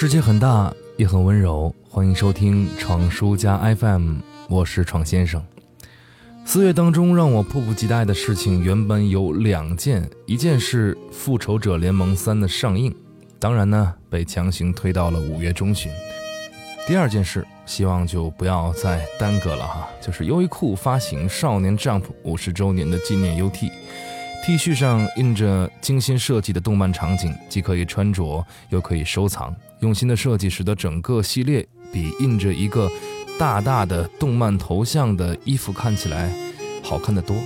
世界很大，也很温柔。欢迎收听闯书家 FM，我是闯先生。四月当中，让我迫不及待的事情原本有两件，一件是《复仇者联盟三》的上映，当然呢被强行推到了五月中旬。第二件事，希望就不要再耽搁了哈，就是优衣库发行《少年 Jump》五十周年的纪念 UT T 恤上印着精心设计的动漫场景，既可以穿着，又可以收藏。用心的设计使得整个系列比印着一个大大的动漫头像的衣服看起来好看得多。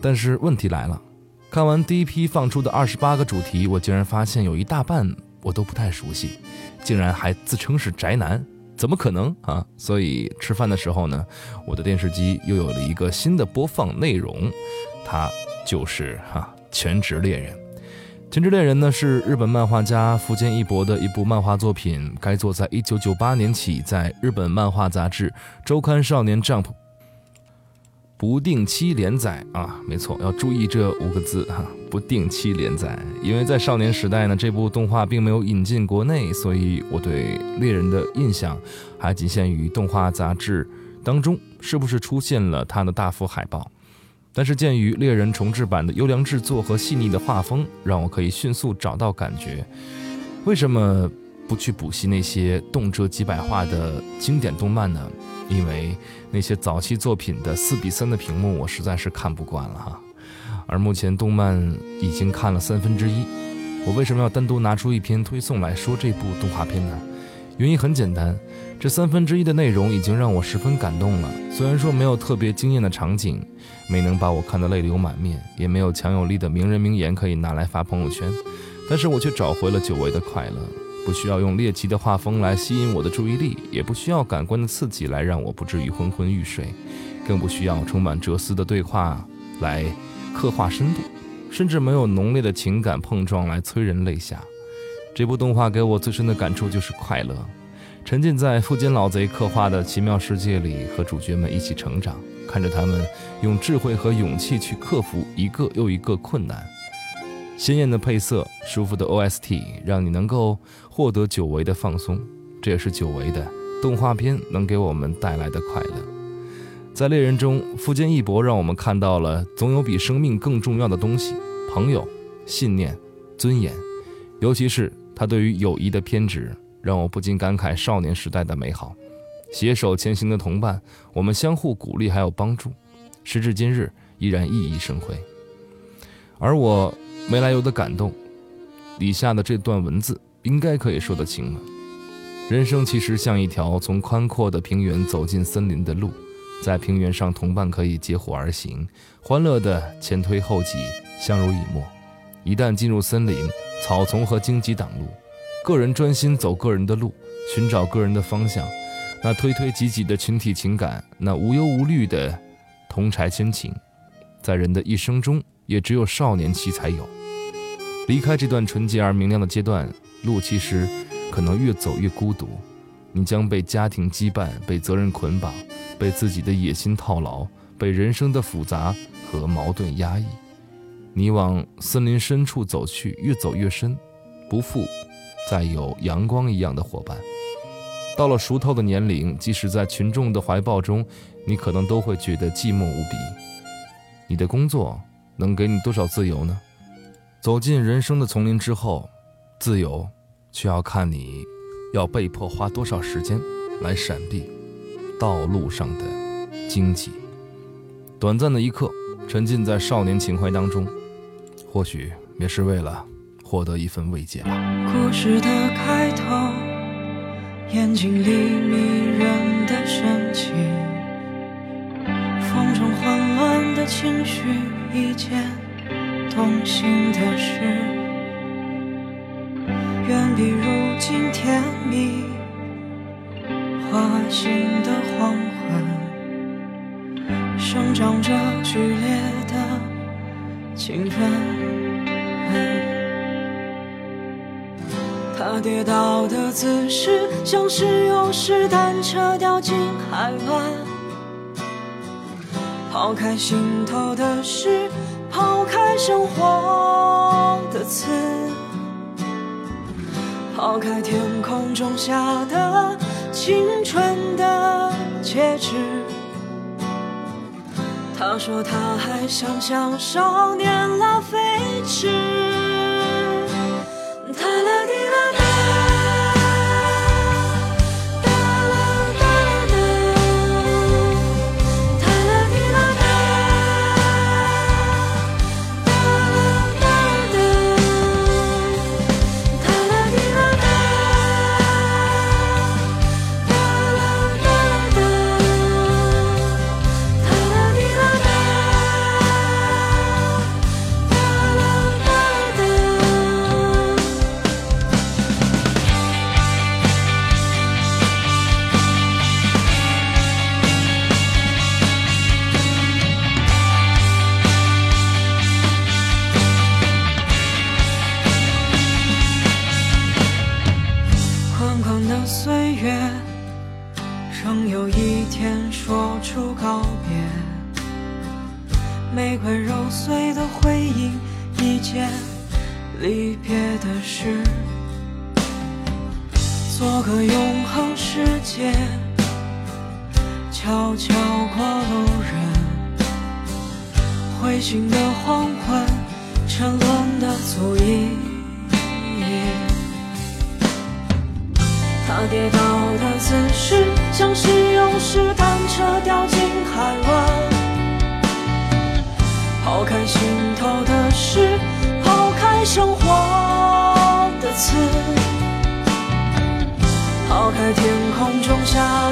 但是问题来了，看完第一批放出的二十八个主题，我竟然发现有一大半我都不太熟悉，竟然还自称是宅男，怎么可能啊？所以吃饭的时候呢，我的电视机又有了一个新的播放内容，他就是哈《全职猎人》。《全职猎人》呢是日本漫画家福间一博的一部漫画作品，该作在一九九八年起在日本漫画杂志周刊少年 Jump 不定期连载啊，没错，要注意这五个字哈，不定期连载。因为在少年时代呢，这部动画并没有引进国内，所以我对猎人的印象还仅限于动画杂志当中是不是出现了他的大幅海报。但是鉴于猎人重制版的优良制作和细腻的画风，让我可以迅速找到感觉。为什么不去补习那些动辄几百话的经典动漫呢？因为那些早期作品的四比三的屏幕，我实在是看不惯了哈。而目前动漫已经看了三分之一，我为什么要单独拿出一篇推送来说这部动画片呢？原因很简单，这三分之一的内容已经让我十分感动了。虽然说没有特别惊艳的场景，没能把我看得泪流满面，也没有强有力的名人名言可以拿来发朋友圈，但是我却找回了久违的快乐。不需要用猎奇的画风来吸引我的注意力，也不需要感官的刺激来让我不至于昏昏欲睡，更不需要充满哲思的对话来刻画深度，甚至没有浓烈的情感碰撞来催人泪下。这部动画给我最深的感触就是快乐，沉浸在富坚老贼刻画的奇妙世界里，和主角们一起成长，看着他们用智慧和勇气去克服一个又一个困难。鲜艳的配色，舒服的 OST，让你能够获得久违的放松，这也是久违的动画片能给我们带来的快乐。在猎人中，富坚义博让我们看到了总有比生命更重要的东西：朋友、信念、尊严，尤其是。他对于友谊的偏执，让我不禁感慨少年时代的美好。携手前行的同伴，我们相互鼓励还有帮助，时至今日依然熠熠生辉。而我没来由的感动，以下的这段文字应该可以说得清了。人生其实像一条从宽阔的平原走进森林的路，在平原上，同伴可以结伙而行，欢乐的前推后挤，相濡以沫。一旦进入森林，草丛和荆棘挡路，个人专心走个人的路，寻找个人的方向。那推推挤挤的群体情感，那无忧无虑的同柴亲情，在人的一生中，也只有少年期才有。离开这段纯洁而明亮的阶段，路其实可能越走越孤独。你将被家庭羁绊，被责任捆绑，被自己的野心套牢，被人生的复杂和矛盾压抑。你往森林深处走去，越走越深，不负再有阳光一样的伙伴。到了熟透的年龄，即使在群众的怀抱中，你可能都会觉得寂寞无比。你的工作能给你多少自由呢？走进人生的丛林之后，自由却要看你要被迫花多少时间来闪避道路上的荆棘。短暂的一刻，沉浸在少年情怀当中。或许也是为了获得一份慰藉吧。故事的开头，眼睛里迷人的神情，风中混乱的情绪，一件动心的事，远比如今甜蜜花心的黄昏，生长着剧烈的。兴奋，他跌倒的姿势像是勇士单车掉进海湾。抛开心头的事，抛开生活的刺，抛开天空种下的青春的戒指。他说他还想像少年拉飞驰。碎的回忆，一件离别的事，做个永恒世界，悄悄过路人，灰心的黄昏，沉沦的足印。他跌倒空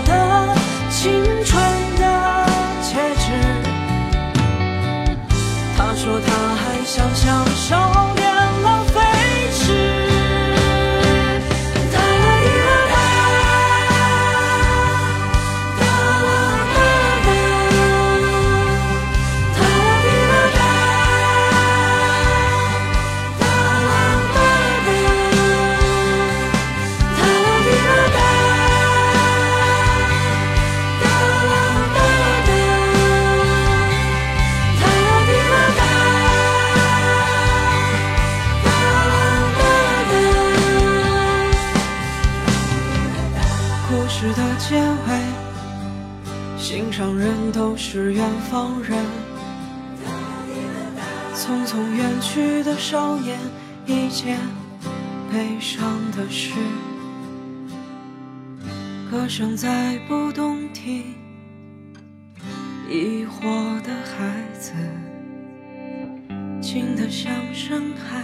是远方人，匆匆远去的少年，一件悲伤的事，歌声再不动听，疑惑的孩子，静得像深海，